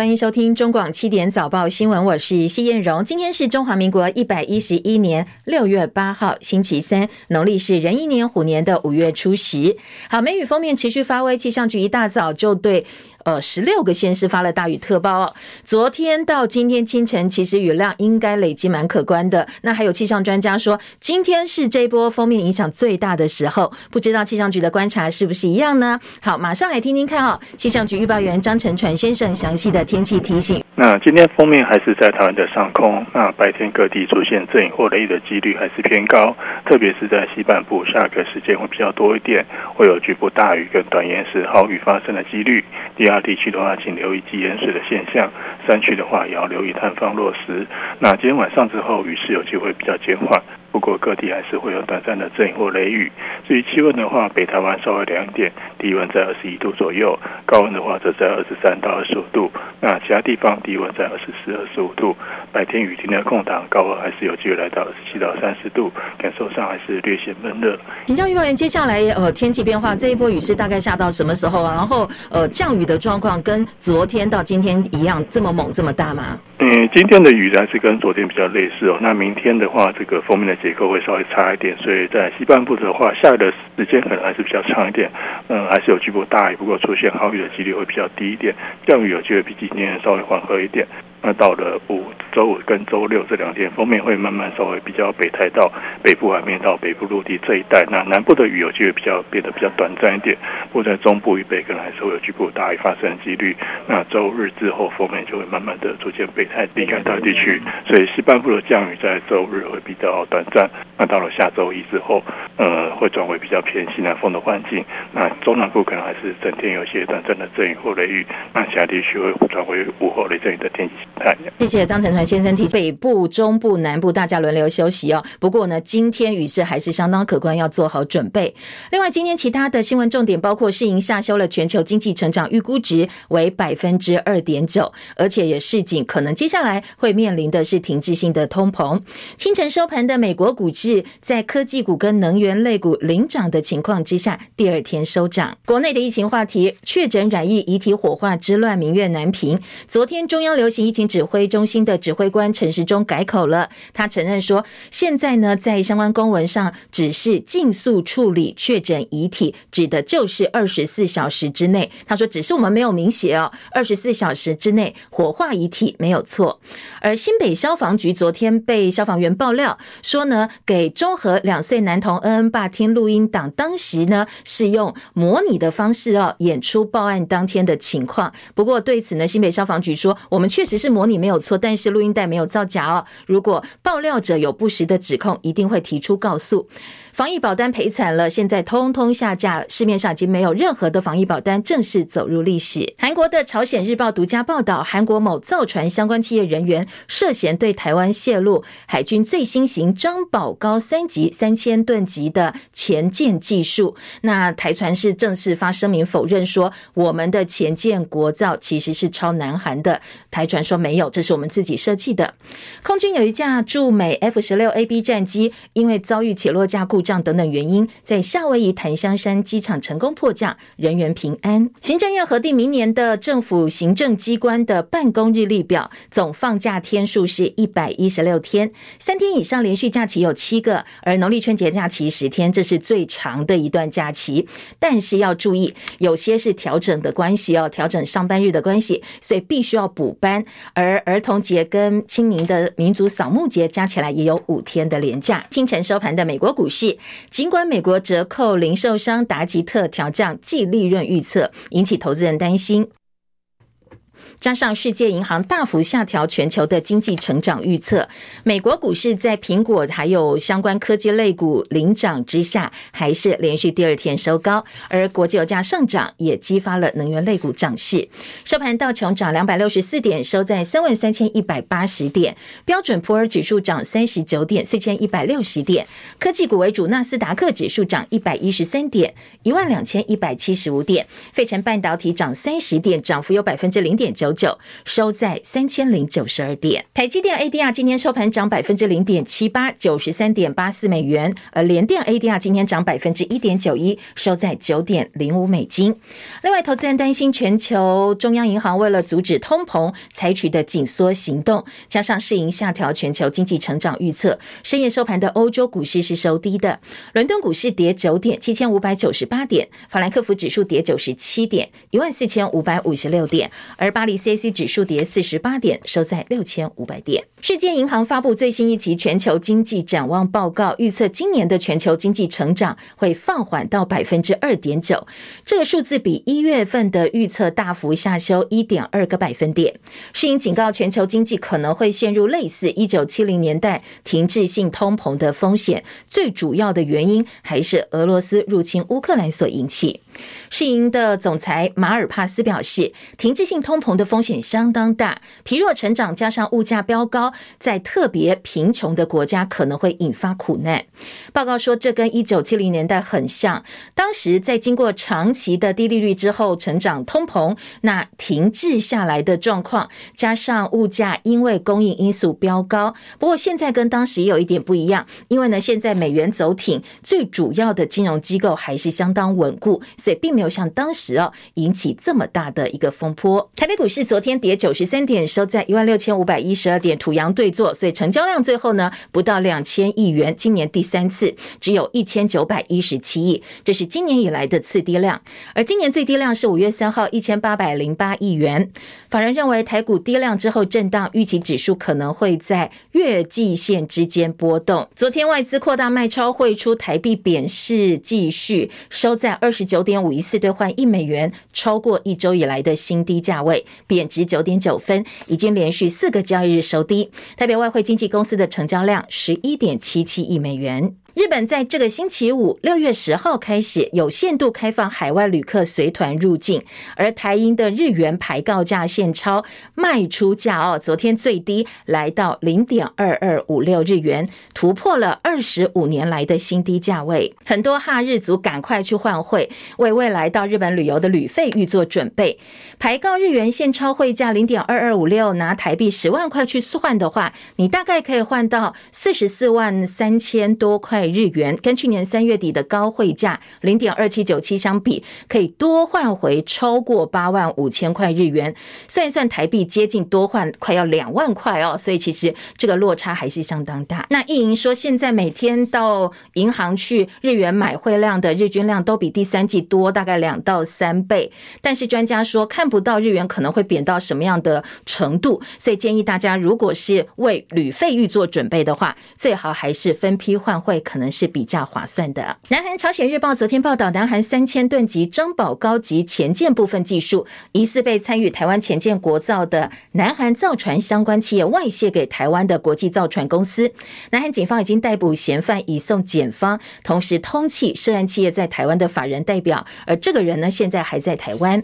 欢迎收听中广七点早报新闻，我是谢艳荣。今天是中华民国一百一十一年六月八号，星期三，农历是壬寅年虎年的五月初十。好，梅雨封面持续发威，气象局一大早就对。呃，十六个县市发了大雨特报哦。昨天到今天清晨，其实雨量应该累积蛮可观的。那还有气象专家说，今天是这波封面影响最大的时候。不知道气象局的观察是不是一样呢？好，马上来听听看哦。气象局预报员张成传先生详细的天气提醒。那今天封面还是在台湾的上空，那白天各地出现阵雨或雷雨的几率还是偏高，特别是在西半部，下个时间会比较多一点，会有局部大雨跟短延时豪雨发生的几率。第二地区的话，请留意积淹水的现象；山区的话，也要留意探方落石。那今天晚上之后，雨势有机会比较减缓。不过各地还是会有短暂的阵雨或雷雨。至于气温的话，北台湾稍微凉一点，低温在二十一度左右；高温的话则在二十三到二十五度。那其他地方低温在二十四、二十五度。白天雨停的空档，高温还是有机会来到二十七到三十度，感受上还是略显闷热。请教预报员，接下来呃天气变化，这一波雨是大概下到什么时候啊？然后呃降雨的状况跟昨天到今天一样这么猛这么大吗？嗯，今天的雨还是跟昨天比较类似哦。那明天的话，这个封面的结构会稍微差一点，所以在西半部的话，下雨的时间可能还是比较长一点。嗯，还是有局部大雨，不过出现豪雨的几率会比较低一点，降雨有机会比今天稍微缓和一点。那到了五周五跟周六这两天，锋面会慢慢稍微比较北抬到北部海面到北部陆地这一带。那南部的雨有机会比较变得比较短暂一点，不过在中部以北可能还是会有局部大雨发生的几率。那周日之后，锋面就会慢慢的逐渐北抬离开大地区，所以西半部的降雨在周日会比较短暂。那到了下周一之后，呃，会转为比较偏西南风的环境。那中南部可能还是整天有些短暂的阵雨或雷雨。那其他地区会转为午后雷阵雨的天气。谢谢张成传先生提北部、中部、南部大家轮流休息哦。不过呢，今天雨势还是相当可观，要做好准备。另外，今天其他的新闻重点包括，世银下修了全球经济成长预估值为百分之二点九，而且也示警可能接下来会面临的是停滞性的通膨。清晨收盘的美国股市，在科技股跟能源类股领涨的情况之下，第二天收涨。国内的疫情话题，确诊染疫遗体火化之乱，民怨难平。昨天中央流行疫情指挥中心的指挥官陈时中改口了，他承认说，现在呢，在相关公文上只是尽速处理确诊遗体，指的就是二十四小时之内。他说，只是我们没有明写哦，二十四小时之内火化遗体没有错。而新北消防局昨天被消防员爆料说呢，给中和两岁男童恩恩爸听录音档，当时呢是用模拟的方式哦演出报案当天的情况。不过对此呢，新北消防局说，我们确实是。模模拟没有错，但是录音带没有造假哦。如果爆料者有不实的指控，一定会提出告诉。防疫保单赔惨了，现在通通下架，市面上已经没有任何的防疫保单，正式走入历史。韩国的朝鲜日报独家报道，韩国某造船相关企业人员涉嫌对台湾泄露海军最新型张宝高三级三千吨级的潜舰技术。那台船是正式发声明否认说，我们的潜舰国造其实是抄南韩的。台船说没有，这是我们自己设计的。空军有一架驻美 F 十六 A B 战机，因为遭遇起落架故障等等原因，在夏威夷檀香山机场成功迫降，人员平安。行政院核定明年的政府行政机关的办公日历表，总放假天数是一百一十六天，三天以上连续假期有七个，而农历春节假期十天，这是最长的一段假期。但是要注意，有些是调整的关系哦，调整上班日的关系，所以必须要补班。而儿童节跟清明的民族扫墓节加起来也有五天的连假。清晨收盘的美国股市。尽管美国折扣零售商达吉特调降季利润预测，引起投资人担心。加上世界银行大幅下调全球的经济成长预测，美国股市在苹果还有相关科技类股领涨之下，还是连续第二天收高。而国际油价上涨也激发了能源类股涨势。收盘道琼涨两百六十四点，收在三万三千一百八十点；标准普尔指数涨三十九点，四千一百六十点；科技股为主，纳斯达克指数涨一百一十三点，一万两千一百七十五点；费城半导体涨三十点，涨幅有百分之零点九。九，收在三千零九十二点。台积电 ADR 今天收盘涨百分之零点七八，九十三点八四美元。而联电 ADR 今天涨百分之一点九一，收在九点零五美金。另外，投资人担心全球中央银行为了阻止通膨采取的紧缩行动，加上世银下调全球经济成长预测，深夜收盘的欧洲股市是收低的。伦敦股市跌九点，七千五百九十八点；法兰克福指数跌九十七点，一万四千五百五十六点；而巴黎 C C 指数跌四十八点，收在六千五百点。世界银行发布最新一期全球经济展望报告，预测今年的全球经济成长会放缓到百分之二点九，这个数字比一月份的预测大幅下修一点二个百分点。世银警告，全球经济可能会陷入类似一九七零年代停滞性通膨的风险，最主要的原因还是俄罗斯入侵乌克兰所引起。世银的总裁马尔帕斯表示，停滞性通膨的风险相当大，疲弱成长加上物价飙高，在特别贫穷的国家可能会引发苦难。报告说，这跟一九七零年代很像，当时在经过长期的低利率之后，成长通膨，那停滞下来的状况，加上物价因为供应因素飙高。不过现在跟当时也有一点不一样，因为呢，现在美元走挺，最主要的金融机构还是相当稳固。也并没有像当时哦引起这么大的一个风波。台北股市昨天跌九十三点，收在一万六千五百一十二点，土洋对坐，所以成交量最后呢不到两千亿元，今年第三次只有一千九百一十七亿，这是今年以来的次低量。而今年最低量是五月三号一千八百零八亿元。法人认为台股低量之后震荡，预期指数可能会在月季线之间波动。昨天外资扩大卖超汇出，台币贬势继续，收在二十九点。点五一四兑换一美元，超过一周以来的新低价位，贬值九点九分，已经连续四个交易日收低。代表外汇经纪公司的成交量十一点七七亿美元。日本在这个星期五六月十号开始有限度开放海外旅客随团入境，而台银的日元牌告价现钞卖出价哦，昨天最低来到零点二二五六日元，突破了二十五年来的新低价位。很多哈日族赶快去换汇，为未来到日本旅游的旅费预做准备。牌告日元现钞汇价零点二二五六，拿台币十万块去换的话，你大概可以换到四十四万三千多块。日元跟去年三月底的高汇价零点二七九七相比，可以多换回超过八万五千块日元，算一算台币接近多换快要两万块哦，所以其实这个落差还是相当大。那一银说，现在每天到银行去日元买汇量的日均量都比第三季多大概两到三倍，但是专家说看不到日元可能会贬到什么样的程度，所以建议大家如果是为旅费预做准备的话，最好还是分批换汇。可能是比较划算的。南韩朝鲜日报昨天报道，南韩三千吨级珍宝高级潜舰部分技术疑似被参与台湾潜舰国造的南韩造船相关企业外泄给台湾的国际造船公司。南韩警方已经逮捕嫌犯，移送检方，同时通缉涉案企业在台湾的法人代表，而这个人呢，现在还在台湾。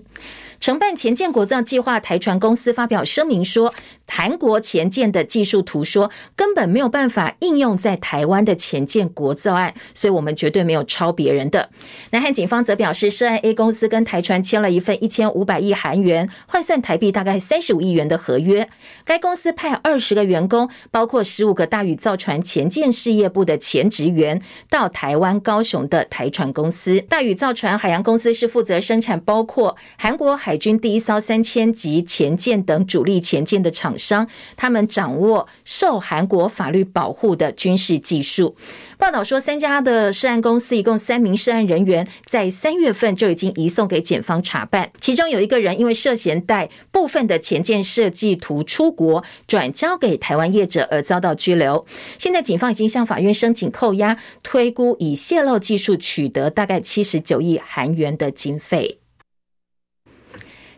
承办前舰国造计划台船公司发表声明说，韩国前舰的技术图说根本没有办法应用在台湾的前舰国造案，所以我们绝对没有抄别人的。南韩警方则表示，涉案 A 公司跟台船签了一份一千五百亿韩元换算台币大概三十五亿元的合约。该公司派二十个员工，包括十五个大宇造船前舰事业部的前职员，到台湾高雄的台船公司。大宇造船海洋公司是负责生产包括韩国海军第一艘三千级潜舰等主力潜舰的厂商，他们掌握受韩国法律保护的军事技术。报道说，三家的涉案公司一共三名涉案人员，在三月份就已经移送给检方查办，其中有一个人因为涉嫌带部分的潜舰设计图出国转交给台湾业者而遭到拘留。现在警方已经向法院申请扣押，推估以泄露技术取得大概七十九亿韩元的经费。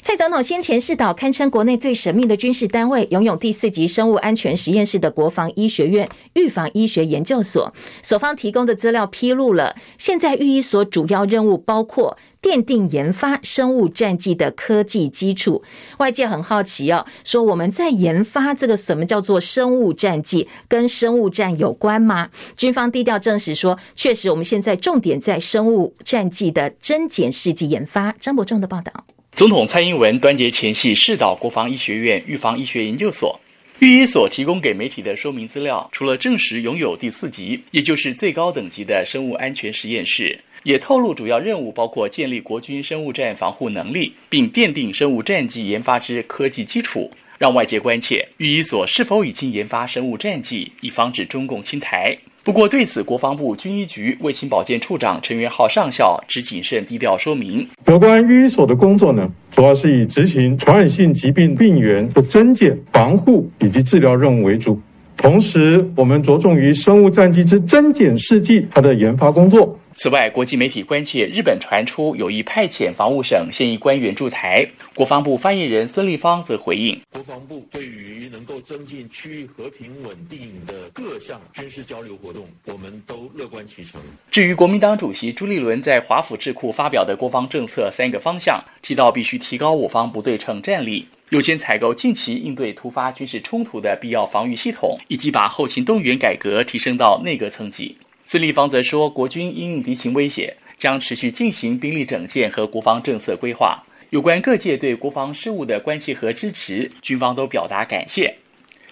蔡总统先前视岛堪称国内最神秘的军事单位，拥有第四级生物安全实验室的国防医学院预防医学研究所，所方提供的资料披露了，现在预医所主要任务包括奠定研发生物战剂的科技基础。外界很好奇哦，说我们在研发这个什么叫做生物战剂，跟生物战有关吗？军方低调证实说，确实我们现在重点在生物战剂的增减试剂研发。张伯仲的报道。总统蔡英文端节前夕视导国防医学院预防医学研究所，预医所提供给媒体的说明资料，除了证实拥有第四级，也就是最高等级的生物安全实验室，也透露主要任务包括建立国军生物战防护能力，并奠定生物战剂研发之科技基础，让外界关切预医所是否已经研发生物战剂，以防止中共侵台。不过，对此，国防部军医局卫勤保健处长陈元浩上校只谨慎低调说明。有关预医所的工作呢，主要是以执行传染性疾病病源的增减、防护以及治疗任务为主，同时我们着重于生物战剂之增减试剂它的研发工作。此外，国际媒体关切日本传出有意派遣防务省现役官员驻台，国防部发言人孙立方则回应：国防部对于能够增进区域和平稳定的各项军事交流活动，我们都乐观其成。至于国民党主席朱立伦在华府智库发表的国防政策三个方向，提到必须提高我方不对称战力，优先采购近期应对突发军事冲突的必要防御系统，以及把后勤动员改革提升到内阁层级。孙立方则说，国军因应敌情威胁，将持续进行兵力整建和国防政策规划。有关各界对国防事务的关切和支持，军方都表达感谢。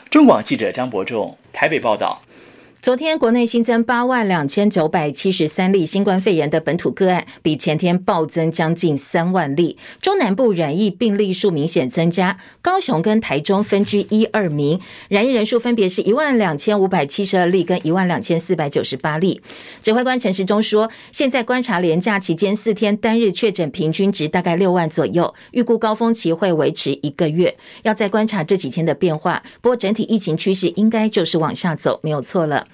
中广记者张伯仲台北报道。昨天国内新增八万两千九百七十三例新冠肺炎的本土个案，比前天暴增将近三万例。中南部染疫病例数明显增加，高雄跟台中分居一二名，染疫人数分别是一万两千五百七十二例跟一万两千四百九十八例。指挥官陈时中说，现在观察连假期间四天单日确诊平均值大概六万左右，预估高峰期会维持一个月，要再观察这几天的变化。不过整体疫情趋势应该就是往下走，没有错了。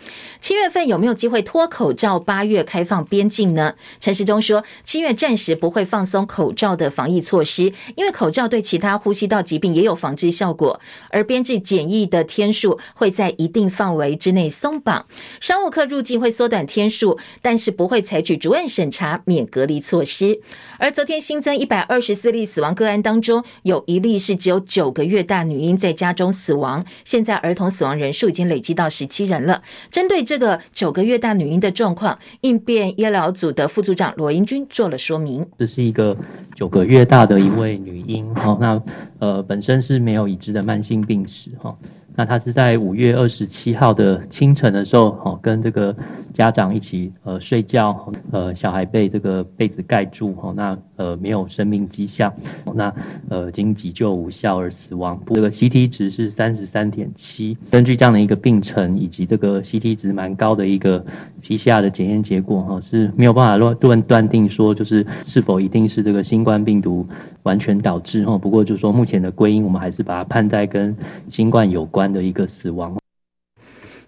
七月份有没有机会脱口罩？八月开放边境呢？陈时中说，七月暂时不会放松口罩的防疫措施，因为口罩对其他呼吸道疾病也有防治效果。而编制检疫的天数会在一定范围之内松绑，商务客入境会缩短天数，但是不会采取逐案审查免隔离措施。而昨天新增一百二十四例死亡个案当中，有一例是只有九个月大女婴在家中死亡。现在儿童死亡人数已经累积到十七人了。针对这个九个月大女婴的状况，应变医疗组的副组长罗英军做了说明。这是一个九个月大的一位女婴，哈，那呃本身是没有已知的慢性病史，哈。那她是在五月二十七号的清晨的时候，哦，跟这个家长一起呃睡觉，呃小孩被这个被子盖住，哦，那呃没有生命迹象，那呃经急救无效而死亡。这个 CT 值是三十三点七，根据这样的一个病程以及这个 CT 值蛮高的一个 PCR 的检验结果，哈是没有办法断断断定说就是是否一定是这个新冠病毒完全导致，哈。不过就是说目前的归因，我们还是把它判在跟新冠有关的一个死亡。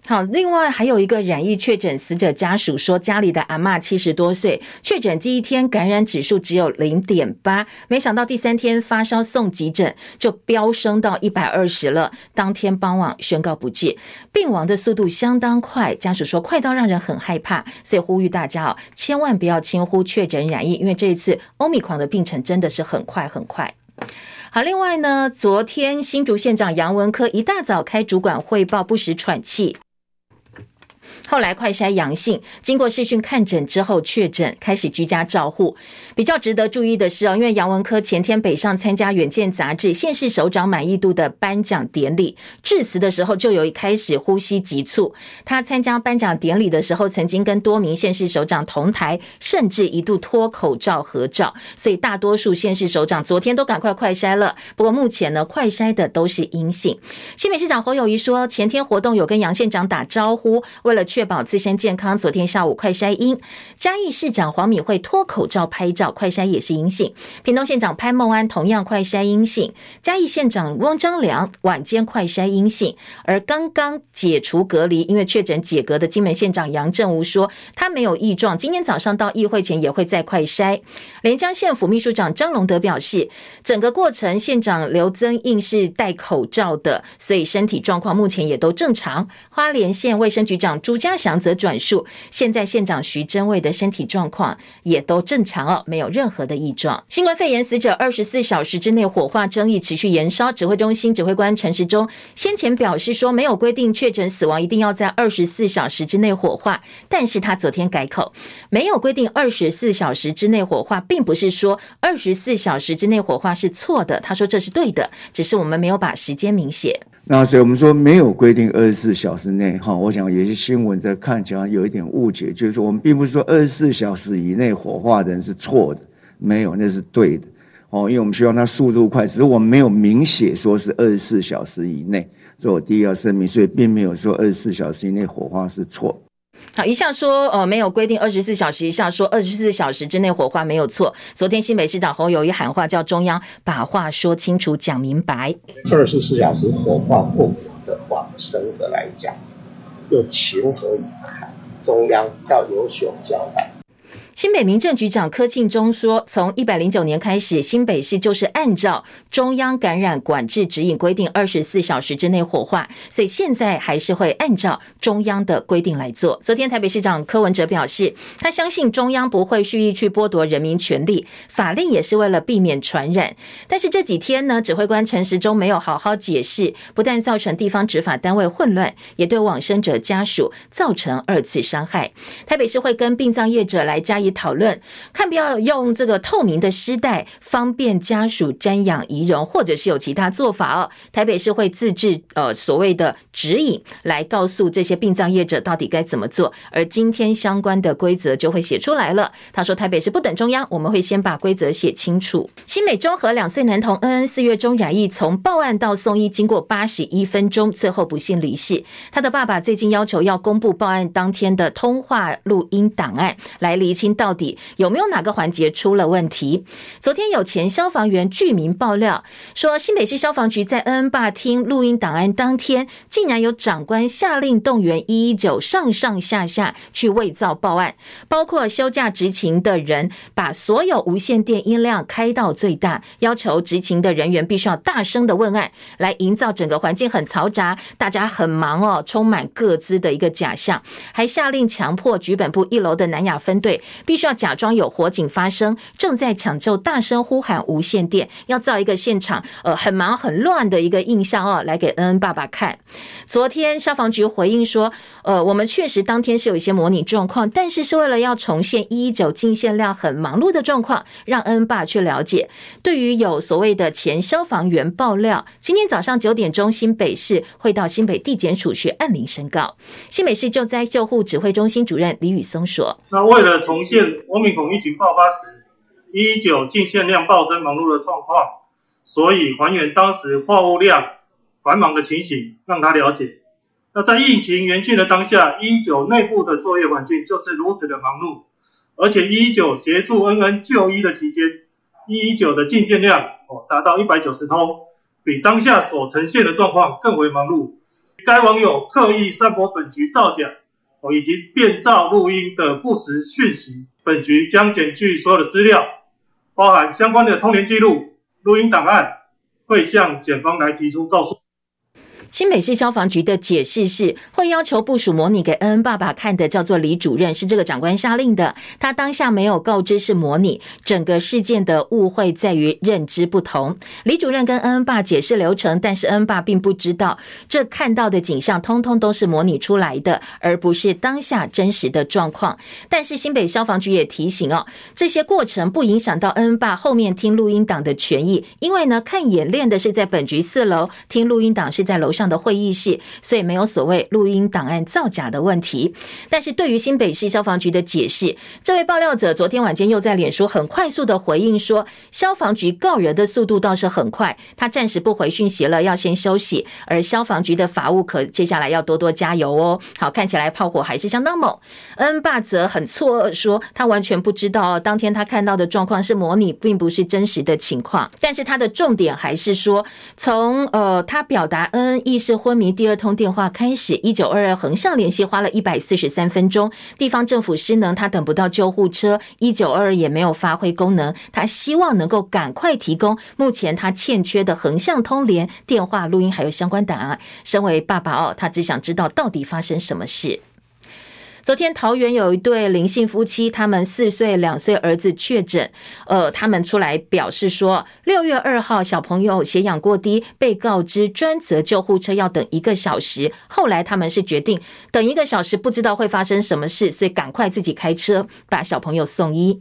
好，另外还有一个染疫确诊死者家属说，家里的阿嬷七十多岁，确诊第一天感染指数只有零点八，没想到第三天发烧送急诊就飙升到一百二十了，当天傍晚宣告不治，病亡的速度相当快，家属说快到让人很害怕，所以呼吁大家哦，千万不要轻忽确诊染疫，因为这一次欧米狂的病程真的是很快很快。好，另外呢，昨天新竹县长杨文科一大早开主管汇报，不时喘气。后来快筛阳性，经过视讯看诊之后确诊，开始居家照护。比较值得注意的是哦，因为杨文科前天北上参加《远见》杂志县市首长满意度的颁奖典礼，致辞的时候就有一开始呼吸急促。他参加颁奖典礼的时候，曾经跟多名县市首长同台，甚至一度脱口罩合照。所以大多数县市首长昨天都赶快快筛了。不过目前呢，快筛的都是阴性。新北市长侯友谊说，前天活动有跟杨县长打招呼，为了确保自身健康，昨天下午快筛阴。嘉义市长黄敏惠脱口罩拍照，快筛也是阴性。屏东县长潘孟安同样快筛阴性。嘉义县长翁章良晚间快筛阴性。而刚刚解除隔离，因为确诊解隔的金门县长杨正武说，他没有异状，今天早上到议会前也会再快筛。连江县府秘书长张龙德表示，整个过程县长刘增应是戴口罩的，所以身体状况目前也都正常。花莲县卫生局长朱苏家祥则转述，现在县长徐榛蔚的身体状况也都正常哦，没有任何的异状。新冠肺炎死者二十四小时之内火化争议持续延烧，指挥中心指挥官陈时中先前表示说，没有规定确诊死亡一定要在二十四小时之内火化，但是他昨天改口，没有规定二十四小时之内火化，并不是说二十四小时之内火化是错的，他说这是对的，只是我们没有把时间明写。那所以我们说没有规定二十四小时内哈，我想有些新闻在看起来有一点误解，就是说我们并不是说二十四小时以内火化的人是错的，没有，那是对的哦，因为我们希望它速度快，只是我们没有明写说是二十四小时以内，这我第一要声明，所以并没有说二十四小时以内火化是错。好，一下说呃没有规定二十四小时，一下说二十四小时之内火化没有错。昨天新北市长侯友谊喊话，叫中央把话说清楚、讲明白。二十四小时火化不止的话，生者来讲又情何以堪？中央要有所交代。新北民政局长柯庆忠说，从一百零九年开始，新北市就是按照中央感染管制指引规定，二十四小时之内火化，所以现在还是会按照中央的规定来做。昨天台北市长柯文哲表示，他相信中央不会蓄意去剥夺人民权利，法令也是为了避免传染。但是这几天呢，指挥官陈时中没有好好解释，不但造成地方执法单位混乱，也对往生者家属造成二次伤害。台北市会跟殡葬业者来加以讨论，看不要用这个透明的尸袋方便家属瞻仰遗容，或者是有其他做法哦。台北市会自制呃所谓的指引，来告诉这些殡葬业者到底该怎么做。而今天相关的规则就会写出来了。他说台北市不等中央，我们会先把规则写清楚。新北中和两岁男童恩恩四月中染疫，从报案到送医经过八十一分钟，最后不幸离世。他的爸爸最近要求要公布报案当天的通话录音档案，来厘清。到底有没有哪个环节出了问题？昨天有前消防员具名爆料说，新北市消防局在恩恩爸听录音档案当天，竟然有长官下令动员一一九上上下下去伪造报案，包括休假执勤的人把所有无线电音量开到最大，要求执勤的人员必须要大声的问案，来营造整个环境很嘈杂，大家很忙哦，充满各自的一个假象，还下令强迫局本部一楼的南亚分队。必须要假装有火警发生，正在抢救，大声呼喊无线电，要造一个现场呃很忙很乱的一个印象哦，来给恩恩爸爸看。昨天消防局回应说，呃，我们确实当天是有一些模拟状况，但是是为了要重现一一九进线量很忙碌的状况，让恩恩爸去了解。对于有所谓的前消防员爆料，今天早上九点钟，新北市会到新北地检署去按铃申告。新北市救灾救护指挥中心主任李宇松说：“那为了重现。”现欧米孔疫情爆发时，一一九进线量暴增忙碌的状况，所以还原当时货物量繁忙的情形，让他了解。那在疫情严峻的当下，一一九内部的作业环境就是如此的忙碌，而且一一九协助恩恩就医的期间，一一九的进线量哦达到一百九十通，比当下所呈现的状况更为忙碌。该网友刻意散播本局造假以及变造录音的不实讯息。本局将检具所有的资料，包含相关的通联记录、录音档案，会向检方来提出告诉。新北市消防局的解释是，会要求部署模拟给恩恩爸爸看的，叫做李主任，是这个长官下令的。他当下没有告知是模拟，整个事件的误会在于认知不同。李主任跟恩恩爸解释流程，但是恩恩爸并不知道，这看到的景象通通都是模拟出来的，而不是当下真实的状况。但是新北消防局也提醒哦，这些过程不影响到恩恩爸后面听录音档的权益，因为呢，看演练的是在本局四楼，听录音档是在楼上的会议室，所以没有所谓录音档案造假的问题。但是对于新北市消防局的解释，这位爆料者昨天晚间又在脸书很快速的回应说，消防局告人的速度倒是很快，他暂时不回讯息了，要先休息。而消防局的法务可接下来要多多加油哦。好，看起来炮火还是相当猛。恩爸则很错愕说，他完全不知道当天他看到的状况是模拟，并不是真实的情况。但是他的重点还是说，从呃他表达恩恩。意识昏迷，第二通电话开始，一九二二横向联系花了一百四十三分钟，地方政府失能，他等不到救护车，一九二二也没有发挥功能，他希望能够赶快提供目前他欠缺的横向通联电话录音还有相关档案。身为爸爸哦，他只想知道到底发生什么事。昨天桃园有一对林姓夫妻，他们四岁两岁儿子确诊，呃，他们出来表示说，六月二号小朋友血氧过低，被告知专责救护车要等一个小时，后来他们是决定等一个小时，不知道会发生什么事，所以赶快自己开车把小朋友送医。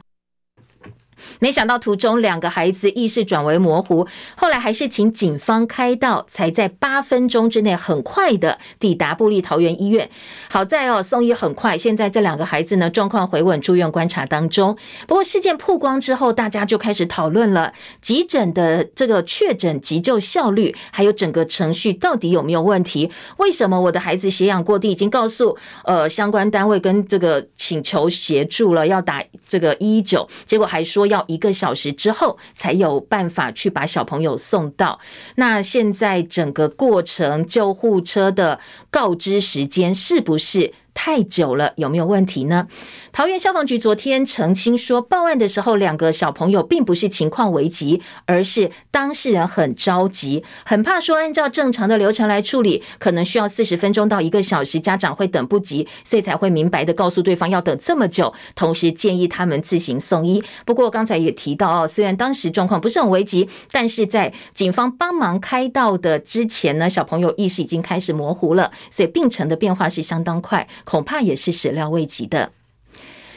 没想到途中两个孩子意识转为模糊，后来还是请警方开道，才在八分钟之内很快的抵达布利桃园医院。好在哦，送医很快，现在这两个孩子呢状况回稳，住院观察当中。不过事件曝光之后，大家就开始讨论了急诊的这个确诊急救效率，还有整个程序到底有没有问题？为什么我的孩子血氧过低，已经告诉呃相关单位跟这个请求协助了，要打这个一一九，结果还说要。要一个小时之后才有办法去把小朋友送到。那现在整个过程，救护车的告知时间是不是太久了，有没有问题呢？桃园消防局昨天澄清说，报案的时候，两个小朋友并不是情况危急，而是当事人很着急，很怕说按照正常的流程来处理，可能需要四十分钟到一个小时，家长会等不及，所以才会明白的告诉对方要等这么久，同时建议他们自行送医。不过刚才也提到哦，虽然当时状况不是很危急，但是在警方帮忙开道的之前呢，小朋友意识已经开始模糊了，所以病程的变化是相当快。恐怕也是始料未及的。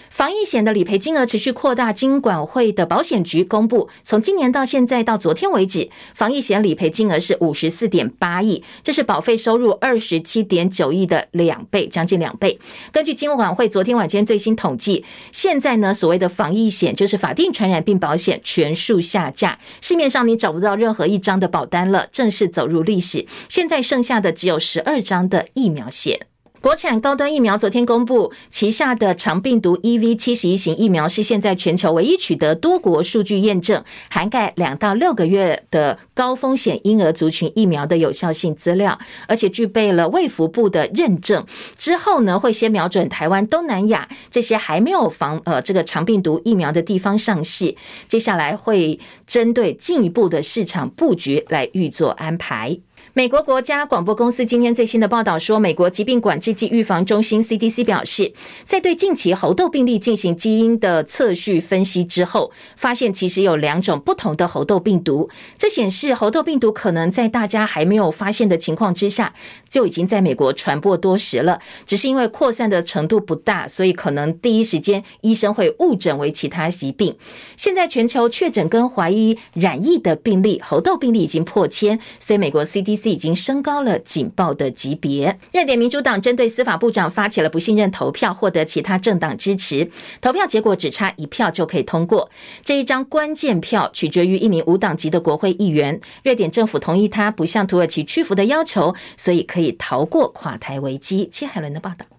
防疫险的理赔金额持续扩大，金管会的保险局公布，从今年到现在到昨天为止，防疫险理赔金额是五十四点八亿，这是保费收入二十七点九亿的两倍，将近两倍。根据金管会昨天晚间最新统计，现在呢，所谓的防疫险就是法定传染病保险全数下架，市面上你找不到任何一张的保单了，正式走入历史。现在剩下的只有十二张的疫苗险。国产高端疫苗昨天公布，旗下的长病毒 EV 七十一型疫苗是现在全球唯一取得多国数据验证，涵盖两到六个月的高风险婴儿族群疫苗的有效性资料，而且具备了卫福部的认证。之后呢，会先瞄准台湾、东南亚这些还没有防呃这个长病毒疫苗的地方上市，接下来会针对进一步的市场布局来预做安排。美国国家广播公司今天最新的报道说，美国疾病管制暨预防中心 CDC 表示，在对近期猴痘病例进行基因的测序分析之后，发现其实有两种不同的猴痘病毒。这显示猴痘病毒可能在大家还没有发现的情况之下，就已经在美国传播多时了。只是因为扩散的程度不大，所以可能第一时间医生会误诊为其他疾病。现在全球确诊跟怀疑染疫的病例，猴痘病例已经破千，所以美国 CDC。已经升高了警报的级别。瑞典民主党针对司法部长发起了不信任投票，获得其他政党支持。投票结果只差一票就可以通过。这一张关键票取决于一名无党籍的国会议员。瑞典政府同意他不向土耳其屈服的要求，所以可以逃过垮台危机。切海伦的报道。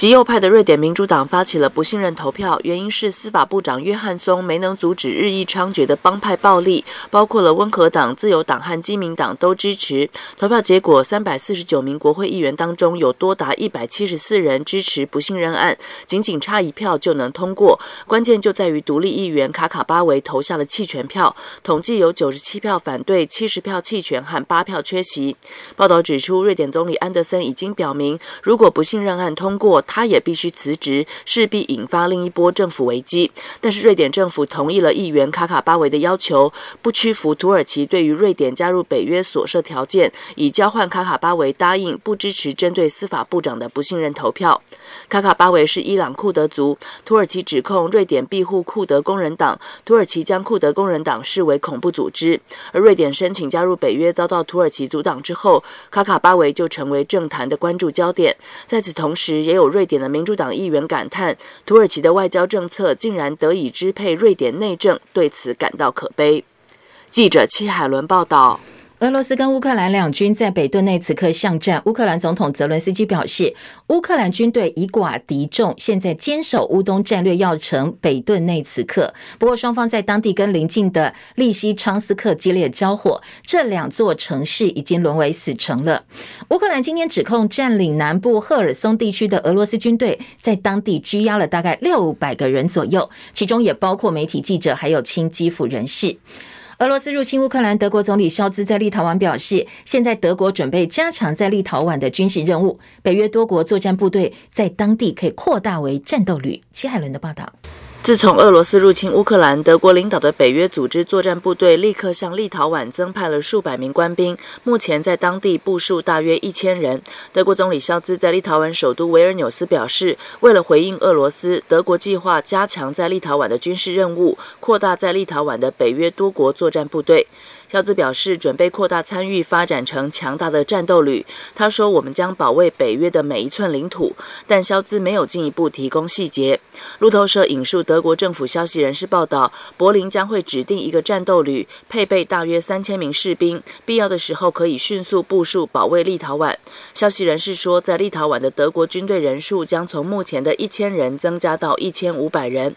极右派的瑞典民主党发起了不信任投票，原因是司法部长约翰松没能阻止日益猖獗的帮派暴力，包括了温和党、自由党和基民党都支持。投票结果，三百四十九名国会议员当中，有多达一百七十四人支持不信任案，仅仅差一票就能通过。关键就在于独立议员卡卡巴维投下了弃权票，统计有九十七票反对，七十票弃权和八票缺席。报道指出，瑞典总理安德森已经表明，如果不信任案通过，他也必须辞职，势必引发另一波政府危机。但是瑞典政府同意了议员卡卡巴维的要求，不屈服土耳其对于瑞典加入北约所设条件，以交换卡卡巴维答应不支持针对司法部长的不信任投票。卡卡巴维是伊朗库德族，土耳其指控瑞典庇护库德工人党，土耳其将库德工人党视为恐怖组织。而瑞典申请加入北约遭到土耳其阻挡之后，卡卡巴维就成为政坛的关注焦点。在此同时，也有瑞。典的民主党议员感叹，土耳其的外交政策竟然得以支配瑞典内政，对此感到可悲。记者戚海伦报道。俄罗斯跟乌克兰两军在北顿内茨克巷战。乌克兰总统泽伦斯基表示，乌克兰军队以寡敌众，现在坚守乌东战略要城北顿内茨克。不过，双方在当地跟邻近的利西昌斯克激烈交火，这两座城市已经沦为死城了。乌克兰今天指控占领南部赫尔松地区的俄罗斯军队在当地拘押了大概六百个人左右，其中也包括媒体记者，还有亲基辅人士。俄罗斯入侵乌克兰，德国总理肖兹在立陶宛表示，现在德国准备加强在立陶宛的军事任务，北约多国作战部队在当地可以扩大为战斗旅。齐海伦的报道。自从俄罗斯入侵乌克兰，德国领导的北约组织作战部队立刻向立陶宛增派了数百名官兵，目前在当地部署大约一千人。德国总理肖兹在立陶宛首都维尔纽斯表示，为了回应俄罗斯，德国计划加强在立陶宛的军事任务，扩大在立陶宛的北约多国作战部队。肖兹表示，准备扩大参与，发展成强大的战斗旅。他说：“我们将保卫北约的每一寸领土。”但肖兹没有进一步提供细节。路透社引述德国政府消息人士报道，柏林将会指定一个战斗旅，配备大约三千名士兵，必要的时候可以迅速部署保卫立陶宛。消息人士说，在立陶宛的德国军队人数将从目前的一千人增加到一千五百人。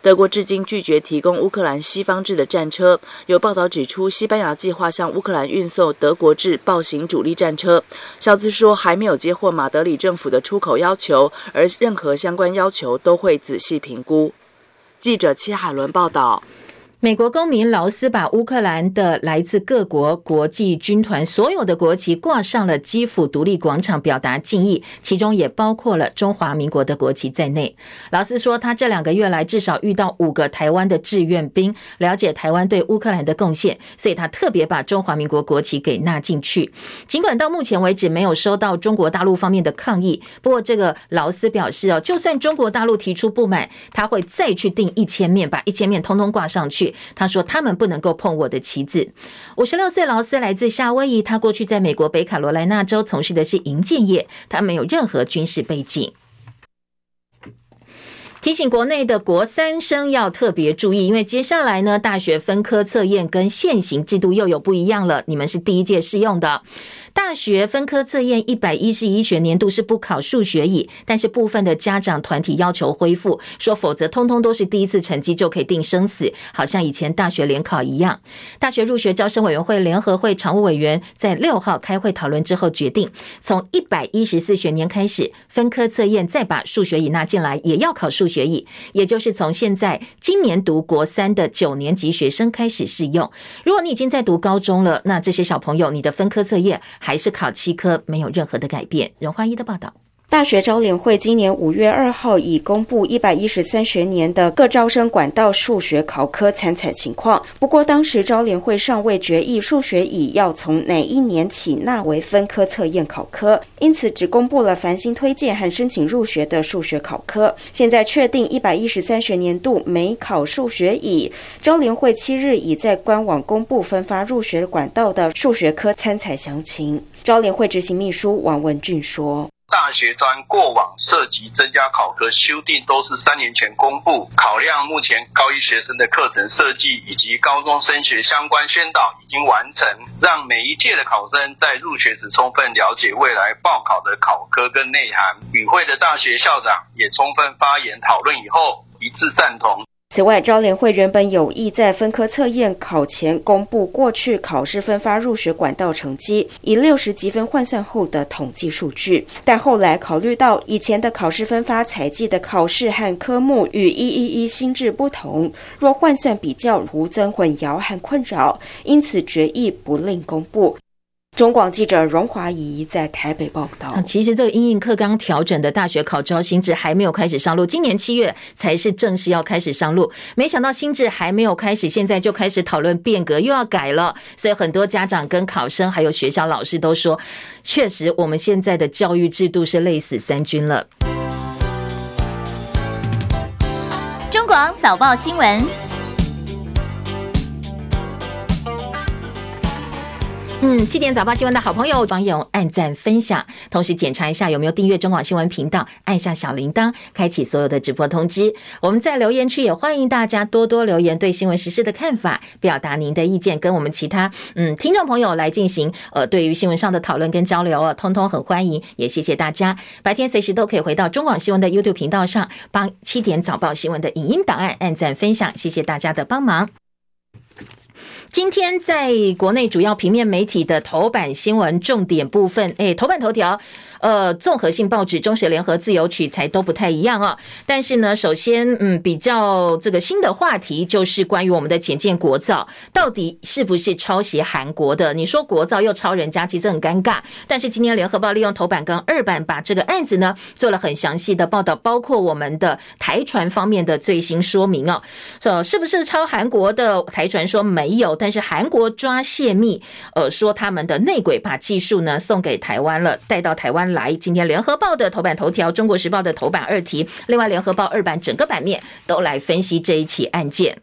德国至今拒绝提供乌克兰西方制的战车。有报道指出，西班班牙计划向乌克兰运送德国制豹型主力战车。肖兹说，还没有接获马德里政府的出口要求，而任何相关要求都会仔细评估。记者戚海伦报道。美国公民劳斯把乌克兰的来自各国国际军团所有的国旗挂上了基辅独立广场，表达敬意，其中也包括了中华民国的国旗在内。劳斯说，他这两个月来至少遇到五个台湾的志愿兵，了解台湾对乌克兰的贡献，所以他特别把中华民国国旗给纳进去。尽管到目前为止没有收到中国大陆方面的抗议，不过这个劳斯表示哦，就算中国大陆提出不满，他会再去订一千面，把一千面通通挂上去。他说：“他们不能够碰我的旗子。”五十六岁劳斯来自夏威夷，他过去在美国北卡罗来纳州从事的是营建业，他没有任何军事背景。提醒国内的国三生要特别注意，因为接下来呢，大学分科测验跟现行制度又有不一样了。你们是第一届适用的。大学分科测验一百一十一学年度是不考数学乙，但是部分的家长团体要求恢复，说否则通通都是第一次成绩就可以定生死，好像以前大学联考一样。大学入学招生委员会联合会常务委员在六号开会讨论之后决定，从一百一十四学年开始分科测验再把数学乙纳进来，也要考数学乙，也就是从现在今年读国三的九年级学生开始适用。如果你已经在读高中了，那这些小朋友你的分科测验。还是考七科，没有任何的改变。荣华一的报道。大学招联会今年五月二号已公布一百一十三学年的各招生管道数学考科参采情况。不过当时招联会尚未决议数学乙要从哪一年起纳为分科测验考科，因此只公布了繁星推荐和申请入学的数学考科。现在确定一百一十三学年度没考数学乙，招联会七日已在官网公布分发入学管道的数学科参采详情。招联会执行秘书王文俊说。大学专过往涉及增加考科修订都是三年前公布，考量目前高一学生的课程设计以及高中升学相关宣导已经完成，让每一届的考生在入学时充分了解未来报考的考科跟内涵。与会的大学校长也充分发言讨论以后，一致赞同。此外，招联会原本有意在分科测验考前公布过去考试分发入学管道成绩，以六十积分换算后的统计数据。但后来考虑到以前的考试分发采计的考试和科目与一一一新制不同，若换算比较徒增混淆和困扰，因此决议不另公布。中广记者荣华仪在台北报道。其实这个因应课纲调整的大学考招新制还没有开始上路，今年七月才是正式要开始上路。没想到新制还没有开始，现在就开始讨论变革，又要改了。所以很多家长跟考生还有学校老师都说，确实我们现在的教育制度是累死三军了。中广早报新闻。嗯，七点早报新闻的好朋友网友按赞分享，同时检查一下有没有订阅中广新闻频道，按下小铃铛，开启所有的直播通知。我们在留言区也欢迎大家多多留言，对新闻时事的看法，表达您的意见，跟我们其他嗯听众朋友来进行呃对于新闻上的讨论跟交流啊，通通很欢迎，也谢谢大家。白天随时都可以回到中广新闻的 YouTube 频道上，帮七点早报新闻的影音档案按赞分享，谢谢大家的帮忙。今天在国内主要平面媒体的头版新闻重点部分，诶，头版头条。呃综合性报纸《中时联合》《自由》取材都不太一样哦。但是呢，首先嗯，比较这个新的话题就是关于我们的浅见国造到底是不是抄袭韩国的？你说国造又抄人家，其实很尴尬。但是今天《联合报》利用头版跟二版把这个案子呢做了很详细的报道，包括我们的台船方面的最新说明哦，说是不是抄韩国的台船说没有，但是韩国抓泄密，呃，说他们的内鬼把技术呢送给台湾了，带到台湾。来今天《联合报》的头版头条，《中国时报》的头版二题，另外《联合报》二版整个版面都来分析这一起案件。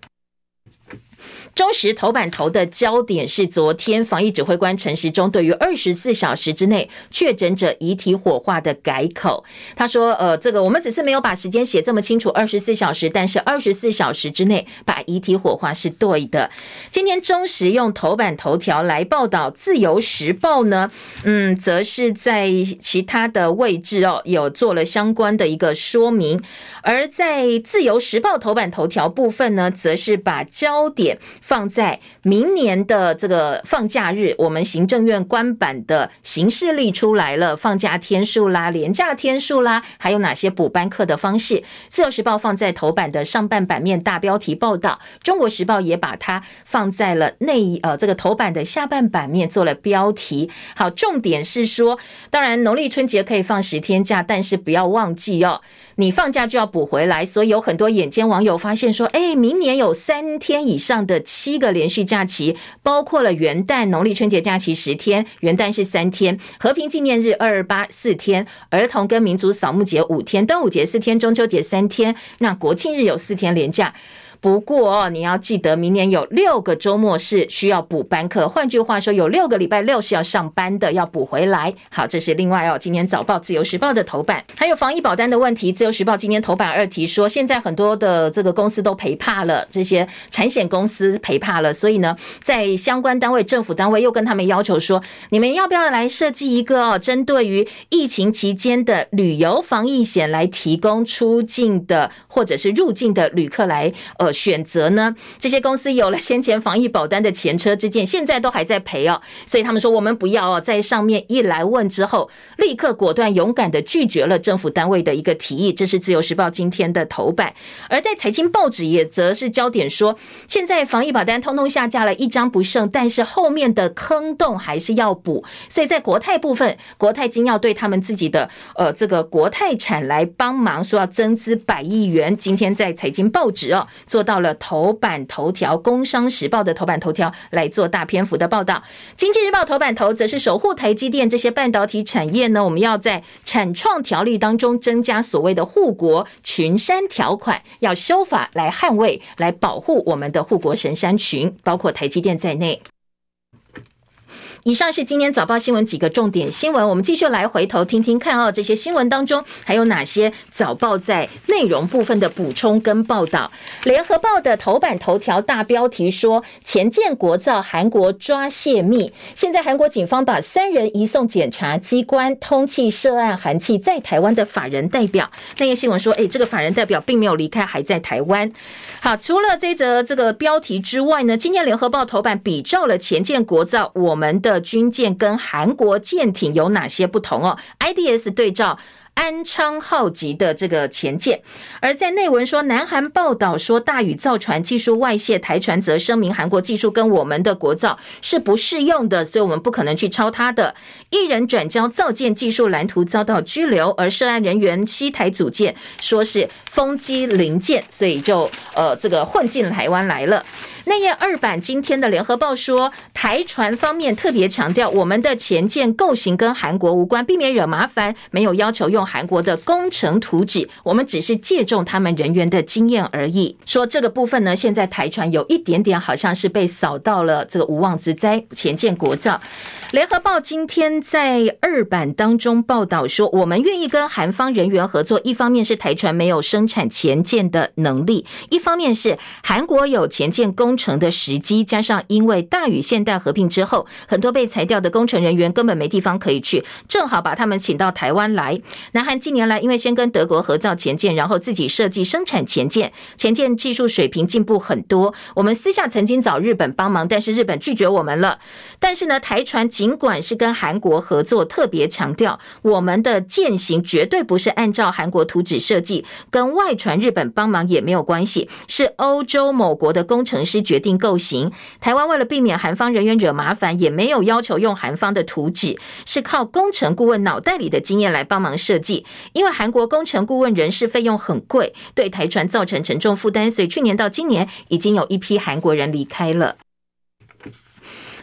中时头版头的焦点是昨天防疫指挥官陈时中对于二十四小时之内确诊者遗体火化的改口。他说：“呃，这个我们只是没有把时间写这么清楚，二十四小时，但是二十四小时之内把遗体火化是对的。”今天中时用头版头条来报道，自由时报呢，嗯，则是在其他的位置哦，有做了相关的一个说明。而在自由时报头版头条部分呢，则是把焦点。放在明年的这个放假日，我们行政院官版的行事历出来了，放假天数啦、连假天数啦，还有哪些补班课的方式？自由时报放在头版的上半版面大标题报道，中国时报也把它放在了内呃这个头版的下半版面做了标题。好，重点是说，当然农历春节可以放十天假，但是不要忘记哦，你放假就要补回来。所以有很多眼尖网友发现说，哎，明年有三天以上的。七个连续假期，包括了元旦、农历春节假期十天，元旦是三天，和平纪念日二二八四天，儿童跟民族扫墓节五天，端午节四天，中秋节三天，那国庆日有四天连假。不过哦你要记得，明年有六个周末是需要补班课。换句话说，有六个礼拜六是要上班的，要补回来。好，这是另外哦。今天早报《自由时报》的头版，还有防疫保单的问题。《自由时报》今天头版二题说，现在很多的这个公司都赔怕了，这些产险公司赔怕了，所以呢，在相关单位、政府单位又跟他们要求说，你们要不要来设计一个哦，针对于疫情期间的旅游防疫险，来提供出境的或者是入境的旅客来呃。选择呢？这些公司有了先前防疫保单的前车之鉴，现在都还在赔哦，所以他们说我们不要哦。在上面一来问之后，立刻果断勇敢的拒绝了政府单位的一个提议。这是自由时报今天的头版，而在财经报纸也则是焦点说，现在防疫保单通通下架了，一张不剩，但是后面的坑洞还是要补。所以在国泰部分，国泰金要对他们自己的呃这个国泰产来帮忙，说要增资百亿元。今天在财经报纸哦做。到了头版头条，《工商时报》的头版头条来做大篇幅的报道，《经济日报》头版头则是守护台积电这些半导体产业呢，我们要在产创条例当中增加所谓的护国群山条款，要修法来捍卫、来保护我们的护国神山群，包括台积电在内。以上是今天早报新闻几个重点新闻，我们继续来回头听听看哦，这些新闻当中还有哪些早报在内容部分的补充跟报道？联合报的头版头条大标题说，前建国造韩国抓泄密，现在韩国警方把三人移送检察机关，通缉涉案韩企在台湾的法人代表。那个新闻说，诶，这个法人代表并没有离开，还在台湾。好，除了这则这个标题之外呢，今天联合报头版比照了前建国造，我们的军舰跟韩国舰艇有哪些不同哦？IDS 对照。安昌号级的这个前舰，而在内文说，南韩报道说大宇造船技术外泄，台船则声明韩国技术跟我们的国造是不适用的，所以我们不可能去抄他的。一人转交造舰技术蓝图遭到拘留，而涉案人员西台组件说是风机零件，所以就呃这个混进台湾来了。内页二版今天的联合报说，台船方面特别强调，我们的前舰构型跟韩国无关，避免惹麻烦，没有要求用韩国的工程图纸，我们只是借重他们人员的经验而已。说这个部分呢，现在台船有一点点好像是被扫到了这个无妄之灾，前舰国造。联合报今天在二版当中报道说，我们愿意跟韩方人员合作，一方面是台船没有生产前舰的能力，一方面是韩国有前舰工。工程的时机，加上因为大与现代合并之后，很多被裁掉的工程人员根本没地方可以去，正好把他们请到台湾来。南韩近年来因为先跟德国合造潜舰，然后自己设计生产潜舰，潜舰技术水平进步很多。我们私下曾经找日本帮忙，但是日本拒绝我们了。但是呢，台船尽管是跟韩国合作，特别强调我们的舰型绝对不是按照韩国图纸设计，跟外传日本帮忙也没有关系，是欧洲某国的工程师决定构型。台湾为了避免韩方人员惹麻烦，也没有要求用韩方的图纸，是靠工程顾问脑袋里的经验来帮忙设计。因为韩国工程顾问人事费用很贵，对台船造成沉重负担，所以去年到今年已经有一批韩国人离开了。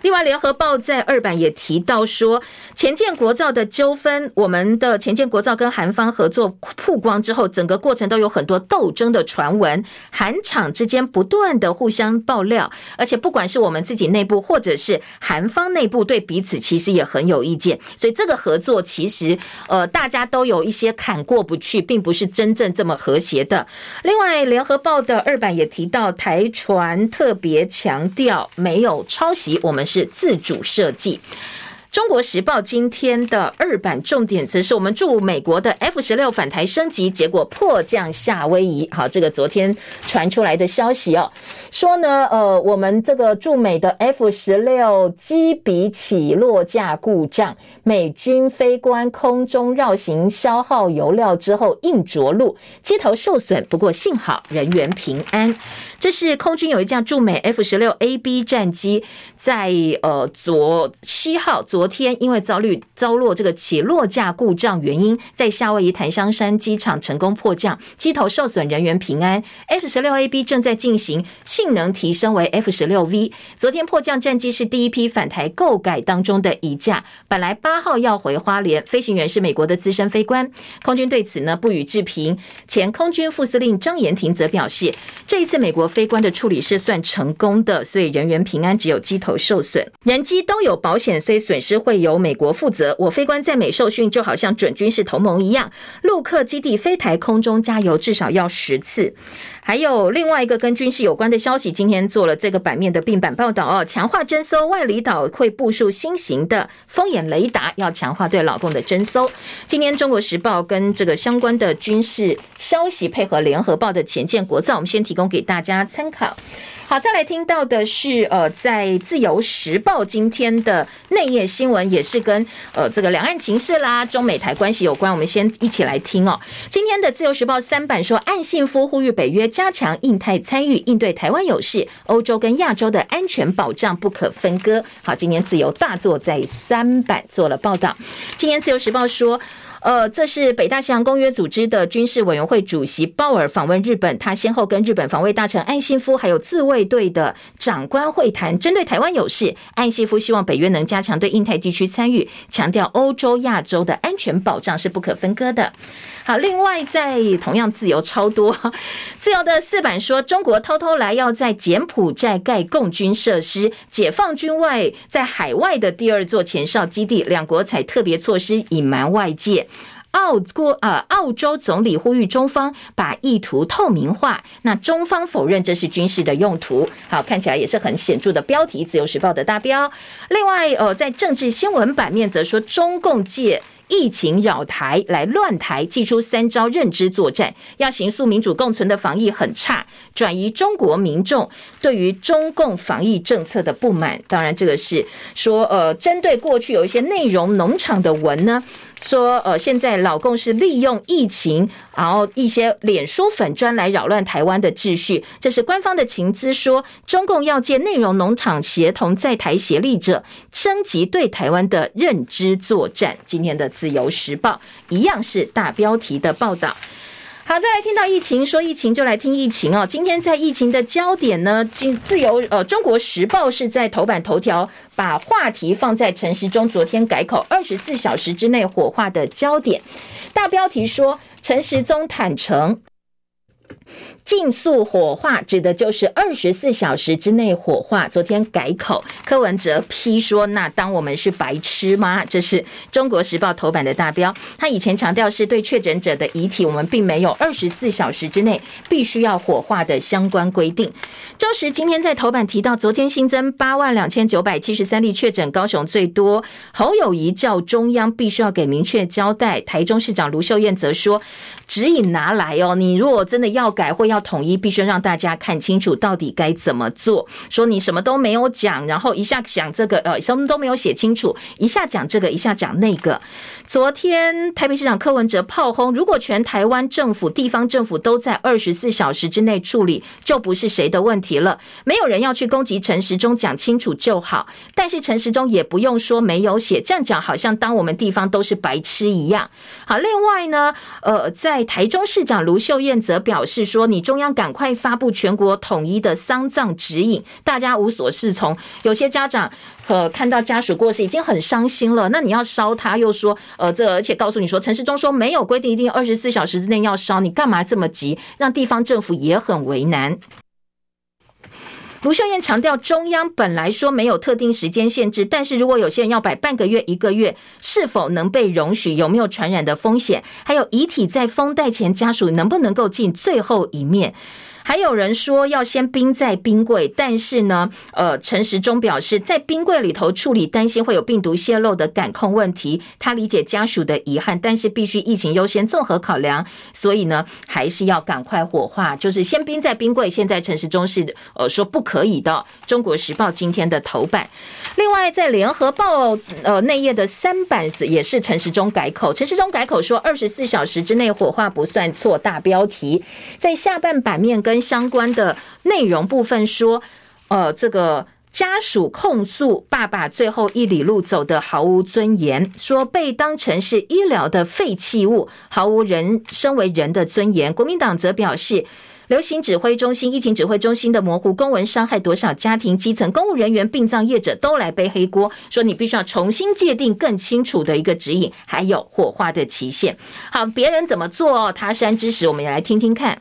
另外，《联合报》在二版也提到说，前建国造的纠纷，我们的前建国造跟韩方合作曝光之后，整个过程都有很多斗争的传闻，韩厂之间不断的互相爆料，而且不管是我们自己内部，或者是韩方内部，对彼此其实也很有意见，所以这个合作其实呃大家都有一些坎过不去，并不是真正这么和谐的。另外，《联合报》的二版也提到，台船特别强调没有抄袭，我们。是自主设计。中国时报今天的二版重点则是我们驻美国的 F 十六返台升级，结果迫降夏威夷。好，这个昨天传出来的消息哦，说呢，呃，我们这个驻美的 F 十六机鼻起落架故障，美军飞官空中绕行消耗油料之后硬着陆，机头受损，不过幸好人员平安。这是空军有一架驻美 F 十六 AB 战机在呃昨七号昨。天因为遭遇遭落这个起落架故障原因，在夏威夷檀香山机场成功迫降，机头受损，人员平安。F 十六 AB 正在进行性能提升为 F 十六 V。昨天迫降战机是第一批返台购改当中的一架，本来八号要回花莲，飞行员是美国的资深飞官。空军对此呢不予置评。前空军副司令张延廷则表示，这一次美国飞官的处理是算成功的，所以人员平安，只有机头受损，人机都有保险，所以损失。会由美国负责。我飞官在美受训，就好像准军事同盟一样。陆客基地飞台空中加油，至少要十次。还有另外一个跟军事有关的消息，今天做了这个版面的并版报道哦，强化侦搜外离岛会部署新型的风眼雷达，要强化对老共的侦搜。今天中国时报跟这个相关的军事消息配合联合报的前建国造，我们先提供给大家参考。好，再来听到的是，呃，在自由时报今天的内页新闻，也是跟呃这个两岸情势啦、中美台关系有关。我们先一起来听哦。今天的自由时报三版说，岸信夫呼吁北约加强印太参与，应对台湾有事，欧洲跟亚洲的安全保障不可分割。好，今天自由大作在三版做了报道。今天自由时报说。呃，这是北大西洋公约组织的军事委员会主席鲍尔访问日本，他先后跟日本防卫大臣岸信夫还有自卫队的长官会谈，针对台湾有事，岸信夫希望北约能加强对印太地区参与，强调欧洲、亚洲的安全保障是不可分割的。好，另外在同样自由超多，自由的四版说，中国偷偷来要在柬埔寨盖共军设施，解放军外在海外的第二座前哨基地，两国采特别措施隐瞒外界。澳国呃，澳洲总理呼吁中方把意图透明化，那中方否认这是军事的用途。好，看起来也是很显著的标题，《自由时报》的大标。另外，呃，在政治新闻版面则说，中共借疫情扰台来乱台，祭出三招认知作战，要形塑民主共存的防疫很差，转移中国民众对于中共防疫政策的不满。当然，这个是说，呃，针对过去有一些内容农场的文呢。说，呃，现在老共是利用疫情，然后一些脸书粉专来扰乱台湾的秩序。这是官方的情资说，中共要借内容农场协同在台协力者，升级对台湾的认知作战。今天的自由时报一样是大标题的报道。好，再来听到疫情，说疫情就来听疫情哦。今天在疫情的焦点呢，今自由呃中国时报是在头版头条把话题放在陈时中昨天改口二十四小时之内火化的焦点，大标题说陈时中坦诚。尽速火化指的就是二十四小时之内火化。昨天改口，柯文哲批说：“那当我们是白痴吗？”这是中国时报头版的大标。他以前强调是对确诊者的遗体，我们并没有二十四小时之内必须要火化的相关规定。周时今天在头版提到，昨天新增八万两千九百七十三例确诊，高雄最多。侯友宜叫中央必须要给明确交代。台中市长卢秀燕则说：“指引拿来哦，你如果真的要改或要。”统一必须让大家看清楚到底该怎么做。说你什么都没有讲，然后一下讲这个，呃，什么都没有写清楚，一下讲这个，一下讲那个。昨天台北市长柯文哲炮轰，如果全台湾政府、地方政府都在二十四小时之内处理，就不是谁的问题了。没有人要去攻击陈时中，讲清楚就好。但是陈时中也不用说没有写，这样讲好像当我们地方都是白痴一样。好，另外呢，呃，在台中市长卢秀燕则表示说，你。中央赶快发布全国统一的丧葬指引，大家无所适从。有些家长呃看到家属过世已经很伤心了，那你要烧他，又说呃这而且告诉你说陈世忠说没有规定一定二十四小时之内要烧，你干嘛这么急？让地方政府也很为难。卢秀燕强调，中央本来说没有特定时间限制，但是如果有些人要摆半个月、一个月，是否能被容许？有没有传染的风险？还有遗体在封袋前，家属能不能够见最后一面？还有人说要先冰在冰柜，但是呢，呃，陈时中表示，在冰柜里头处理，担心会有病毒泄漏的感控问题。他理解家属的遗憾，但是必须疫情优先，综合考量，所以呢，还是要赶快火化，就是先冰在冰柜。现在陈时中是呃说不可以的。中国时报今天的头版，另外在联合报呃内页的三版也是陈时中改口，陈时中改口说二十四小时之内火化不算错，大标题在下半版面跟。跟相关的内容部分说，呃，这个家属控诉爸爸最后一里路走得毫无尊严，说被当成是医疗的废弃物，毫无人身为人的尊严。国民党则表示，流行指挥中心、疫情指挥中心的模糊公文伤害多少家庭、基层公务人员、殡葬业者都来背黑锅，说你必须要重新界定更清楚的一个指引，还有火化的期限。好，别人怎么做，他山之石，我们也来听听看。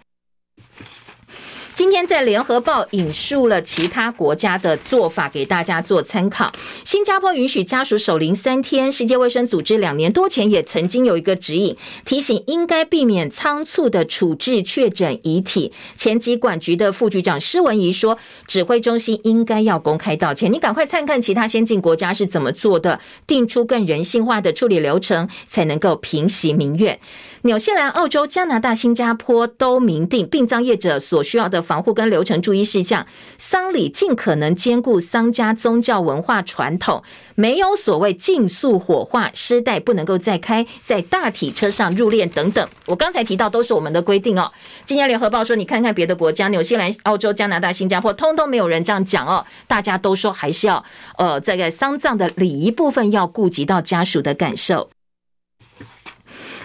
今天在联合报引述了其他国家的做法，给大家做参考。新加坡允许家属守灵三天，世界卫生组织两年多前也曾经有一个指引，提醒应该避免仓促的处置确诊遗体。前疾管局的副局长施文仪说，指挥中心应该要公开道歉。你赶快看看其他先进国家是怎么做的，定出更人性化的处理流程，才能够平息民怨。纽西兰、澳洲、加拿大、新加坡都明定殡葬业者所需要的防护跟流程注意事项，丧礼尽可能兼顾丧家宗教文化传统，没有所谓尽速火化、尸袋不能够再开、在大体车上入殓等等。我刚才提到都是我们的规定哦。今天联合报说，你看看别的国家，纽西兰、澳洲、加拿大、新加坡，通通没有人这样讲哦。大家都说还是要呃，这个丧葬的礼仪部分要顾及到家属的感受。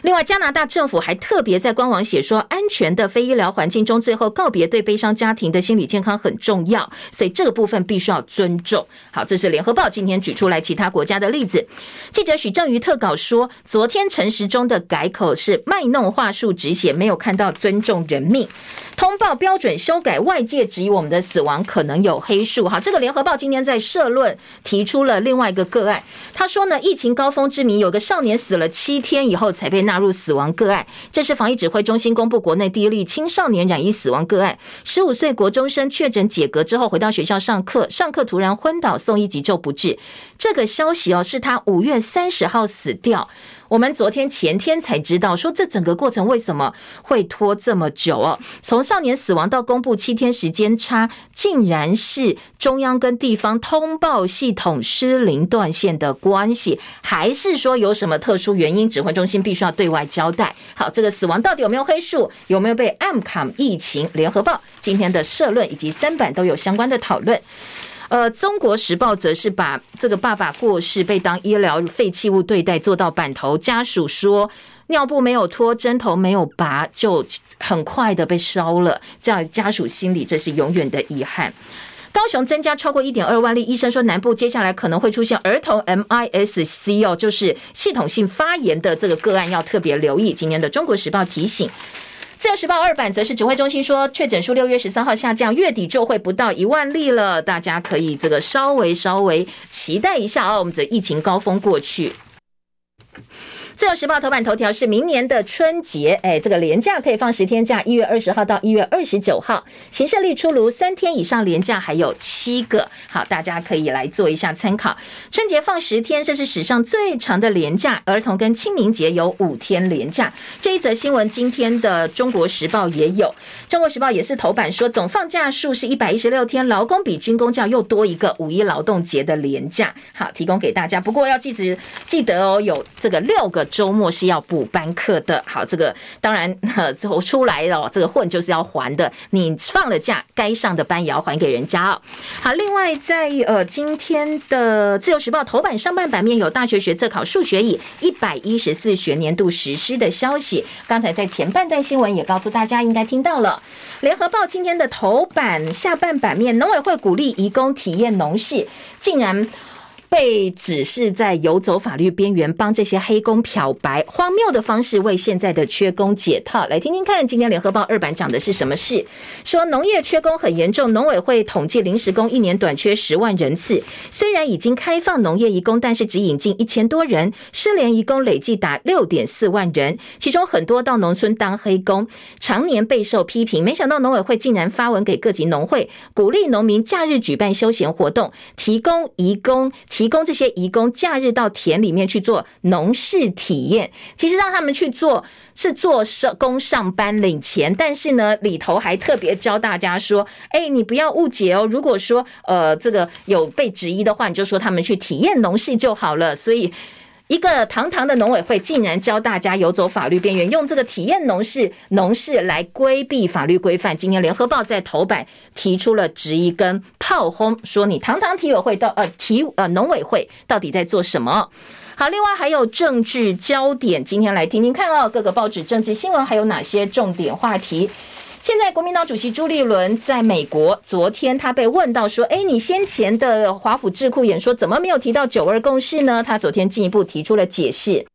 另外，加拿大政府还特别在官网写说，安全的非医疗环境中，最后告别对悲伤家庭的心理健康很重要，所以这个部分必须要尊重。好，这是联合报今天举出来其他国家的例子。记者许正瑜特稿说，昨天陈时中的改口是卖弄话术，只写没有看到尊重人命。通报标准修改，外界质疑我们的死亡可能有黑数。好，这个联合报今天在社论提出了另外一个个案，他说呢，疫情高峰之谜，有个少年死了七天以后才被纳入死亡个案。这是防疫指挥中心公布国内第一例青少年染疫死亡个案，十五岁国中生确诊解隔之后回到学校上课，上课突然昏倒，送医急救不治。这个消息哦，是他五月三十号死掉。我们昨天前天才知道，说这整个过程为什么会拖这么久哦？从少年死亡到公布七天时间差，竟然是中央跟地方通报系统失灵断线的关系，还是说有什么特殊原因？指挥中心必须要对外交代。好，这个死亡到底有没有黑数？有没有被暗卡疫情？联合报今天的社论以及三版都有相关的讨论。呃，中国时报则是把这个爸爸过世被当医疗废弃物对待做到板头，家属说尿布没有脱，针头没有拔，就很快的被烧了。这样家属心里这是永远的遗憾。高雄增加超过一点二万例，医生说南部接下来可能会出现儿童 MIS-C 哦，就是系统性发炎的这个个案，要特别留意。今年的中国时报提醒。自由时报二版则是指挥中心说，确诊数六月十三号下降，月底就会不到一万例了，大家可以这个稍微稍微期待一下哦，我们的疫情高峰过去。自由时报头版头条是明年的春节，哎，这个连假可以放十天假，一月二十号到一月二十九号，行政历出炉，三天以上连假还有七个，好，大家可以来做一下参考。春节放十天，这是史上最长的连假，儿童跟清明节有五天连假。这一则新闻，今天的中国时报也有，中国时报也是头版说，总放假数是一百一十六天，劳工比军工教又多一个五一劳动节的连假，好，提供给大家。不过要记得记得哦，有这个六个。周末是要补班课的，好，这个当然最后出来了，这个混就是要还的。你放了假，该上的班也要还给人家哦。好，另外在呃今天的自由时报头版上半版面有大学学测考数学以一百一十四学年度实施的消息。刚才在前半段新闻也告诉大家，应该听到了。联合报今天的头版下半版面，农委会鼓励移工体验农事，竟然。被指是在游走法律边缘，帮这些黑工漂白，荒谬的方式为现在的缺工解套。来听听看，今天联合报二版讲的是什么事？说农业缺工很严重，农委会统计临时工一年短缺十万人次。虽然已经开放农业移工，但是只引进一千多人，失联移工累计达六点四万人，其中很多到农村当黑工，常年备受批评。没想到农委会竟然发文给各级农会，鼓励农民假日举办休闲活动，提供移工提。提供这些移工假日到田里面去做农事体验，其实让他们去做是做社工上班领钱，但是呢里头还特别教大家说，哎，你不要误解哦，如果说呃这个有被质疑的话，你就说他们去体验农事就好了，所以。一个堂堂的农委会竟然教大家游走法律边缘，用这个体验农事农事来规避法律规范。今天联合报在头版提出了质疑跟炮轰，说你堂堂体委会到呃体呃农委会到底在做什么？好，另外还有政治焦点，今天来听听看哦，各个报纸政治新闻还有哪些重点话题？现在国民党主席朱立伦在美国，昨天他被问到说：“哎，你先前的华府智库演说怎么没有提到九二共识呢？”他昨天进一步提出了解释。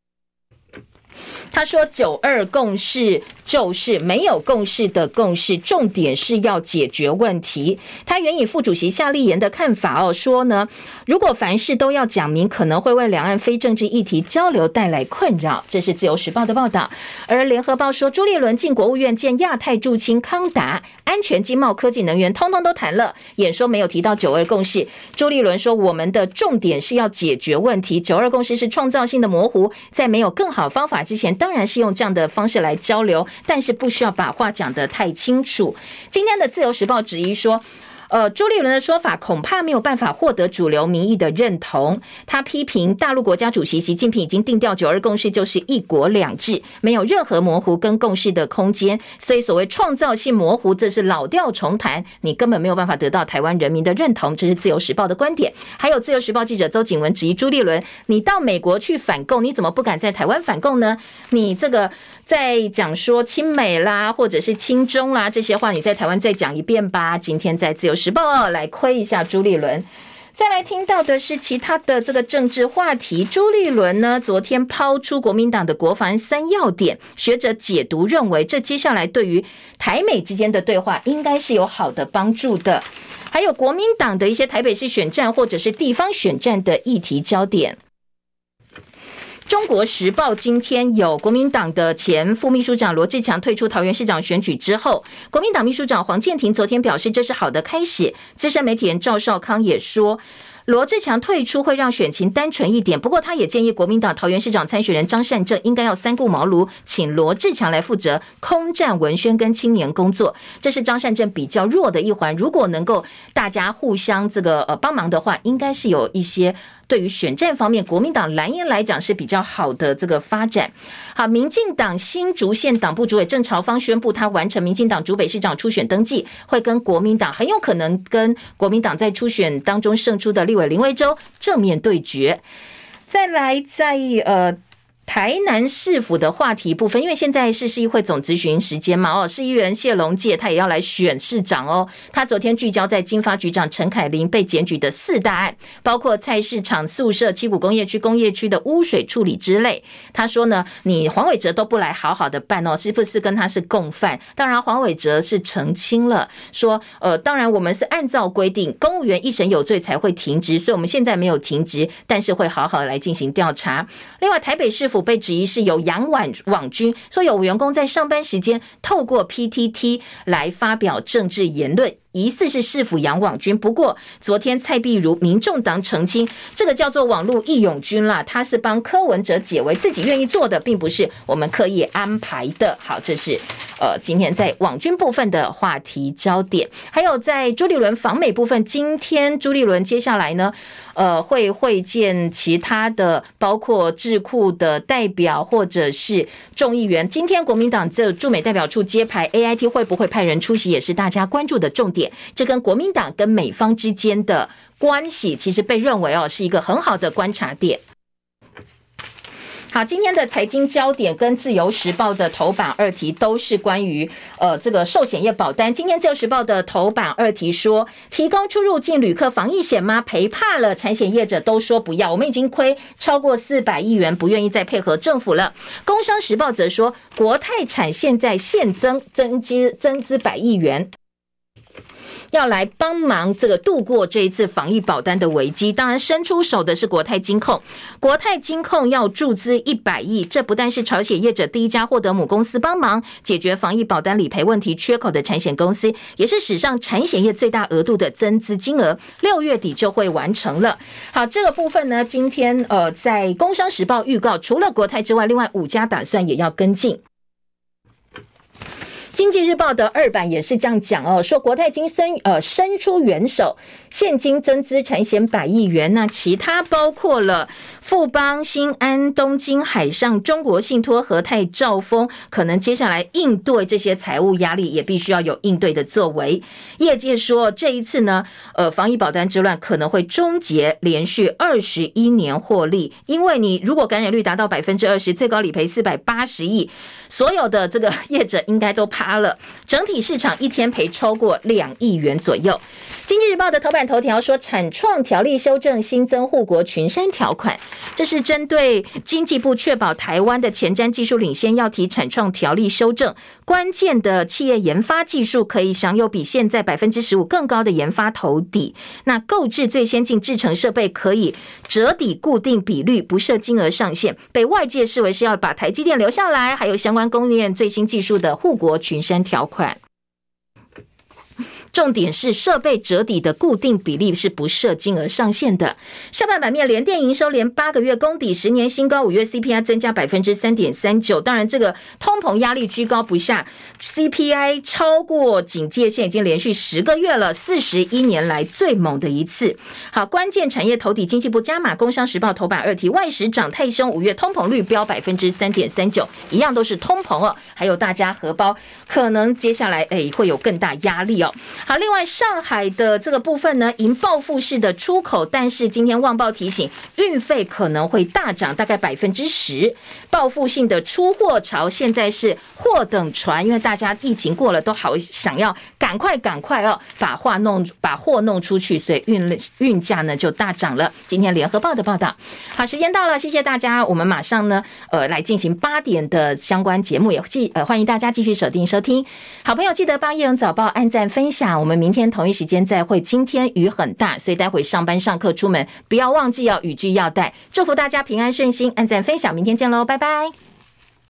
他说：“九二共识就是没有共识的共识，重点是要解决问题。”他援引副主席夏立言的看法哦，说呢，如果凡事都要讲明，可能会为两岸非政治议题交流带来困扰。这是自由时报的报道。而联合报说，朱立伦进国务院见亚太驻青康达，安全、经贸、科技、能源，通通都谈了。演说没有提到九二共识。朱立伦说：“我们的重点是要解决问题，九二共识是创造性的模糊，在没有更好方法之前。”当然是用这样的方式来交流，但是不需要把话讲得太清楚。今天的自由时报质疑说。呃，朱立伦的说法恐怕没有办法获得主流民意的认同。他批评大陆国家主席习近平已经定调九二共识就是一国两制，没有任何模糊跟共识的空间。所以所谓创造性模糊，这是老调重弹，你根本没有办法得到台湾人民的认同。这是自由时报的观点。还有自由时报记者邹景文质疑朱立伦：你到美国去反共，你怎么不敢在台湾反共呢？你这个在讲说亲美啦，或者是亲中啦这些话，你在台湾再讲一遍吧。今天在自由。时报来窥一下朱立伦，再来听到的是其他的这个政治话题。朱立伦呢，昨天抛出国民党的国防三要点，学者解读认为，这接下来对于台美之间的对话应该是有好的帮助的。还有国民党的一些台北市选战或者是地方选战的议题焦点。中国时报今天有国民党的前副秘书长罗志强退出桃园市长选举之后，国民党秘书长黄建庭昨天表示，这是好的开始。资深媒体人赵少康也说，罗志强退出会让选情单纯一点。不过，他也建议国民党桃园市长参选人张善政应该要三顾茅庐，请罗志强来负责空战文宣跟青年工作。这是张善政比较弱的一环，如果能够大家互相这个呃帮忙的话，应该是有一些。对于选战方面，国民党蓝营来讲是比较好的这个发展。好，民进党新竹县党部主委郑朝方宣布，他完成民进党竹北市长初选登记，会跟国民党很有可能跟国民党在初选当中胜出的立委林维洲正面对决。再来，在呃。台南市府的话题部分，因为现在是市议会总咨询时间嘛，哦，市议员谢龙介他也要来选市长哦。他昨天聚焦在金发局长陈凯琳被检举的四大案，包括菜市场宿舍、七股工业区工业区的污水处理之类。他说呢，你黄伟哲都不来好好的办哦，是不是跟他是共犯？当然，黄伟哲是澄清了，说呃，当然我们是按照规定，公务员一审有罪才会停职，所以我们现在没有停职，但是会好好来进行调查。另外，台北市府。被质疑是有养网网军，说有员工在上班时间透过 PTT 来发表政治言论。疑似是市府养网军，不过昨天蔡壁如民众党澄清，这个叫做网络义勇军啦，他是帮柯文哲解围，自己愿意做的，并不是我们刻意安排的。好，这是呃今天在网军部分的话题焦点，还有在朱立伦访美部分，今天朱立伦接下来呢，呃会会见其他的包括智库的代表或者是众议员。今天国民党这驻美代表处揭牌，AIT 会不会派人出席，也是大家关注的重点。这跟国民党跟美方之间的关系，其实被认为哦是一个很好的观察点。好，今天的财经焦点跟自由时报的头版二题都是关于呃这个寿险业保单。今天自由时报的头版二题说，提供出入境旅客防疫险吗？赔怕了，产险业者都说不要，我们已经亏超过四百亿元，不愿意再配合政府了。工商时报则说，国泰产现在现增增资增资百亿元。要来帮忙这个度过这一次防疫保单的危机，当然伸出手的是国泰金控。国泰金控要注资一百亿，这不但是产险业者第一家获得母公司帮忙解决防疫保单理赔问题缺口的产险公司，也是史上产险业最大额度的增资金额。六月底就会完成了。好，这个部分呢，今天呃在工商时报预告，除了国泰之外，另外五家打算也要跟进。经济日报的二版也是这样讲哦，说国泰金伸呃伸出援手，现金增资产险百亿元，那其他包括了富邦、新安、东京海上、中国信托、和泰、兆丰，可能接下来应对这些财务压力，也必须要有应对的作为。业界说，这一次呢，呃，防疫保单之乱可能会终结连续二十一年获利，因为你如果感染率达到百分之二十，最高理赔四百八十亿，所有的这个业者应该都趴。了，整体市场一天赔超过两亿元左右。经济日报的头版看头条说，产创条例修正新增护国群山条款，这是针对经济部确保台湾的前瞻技术领先，要提产创条例修正。关键的企业研发技术可以享有比现在百分之十五更高的研发投抵。那购置最先进制成设备可以折抵固定比率，不设金额上限，被外界视为是要把台积电留下来，还有相关供应链最新技术的护国群山条款。重点是设备折抵的固定比例是不设金额上限的。下半版面，联电营收连八个月攻底，十年新高。五月 CPI 增加百分之三点三九。当然，这个通膨压力居高不下，CPI 超过警戒线已经连续十个月了，四十一年来最猛的一次。好，关键产业投底，经济部加码。工商时报头版二题，外食涨太凶，五月通膨率飙百分之三点三九，一样都是通膨哦。还有大家荷包可能接下来诶会有更大压力哦。好，另外上海的这个部分呢，迎报复式的出口，但是今天旺报提醒，运费可能会大涨，大概百分之十。报复性的出货潮，现在是货等船，因为大家疫情过了，都好想要赶快赶快哦，把话弄把货弄出去，所以运运价呢就大涨了。今天联合报的报道，好，时间到了，谢谢大家，我们马上呢，呃，来进行八点的相关节目，也继呃欢迎大家继续锁定收听。好朋友记得帮叶荣早报按赞分享。我们明天同一时间再会。今天雨很大，所以待会上班上课出门不要忘记要雨具要带。祝福大家平安顺心，按赞分享，明天见喽，拜拜。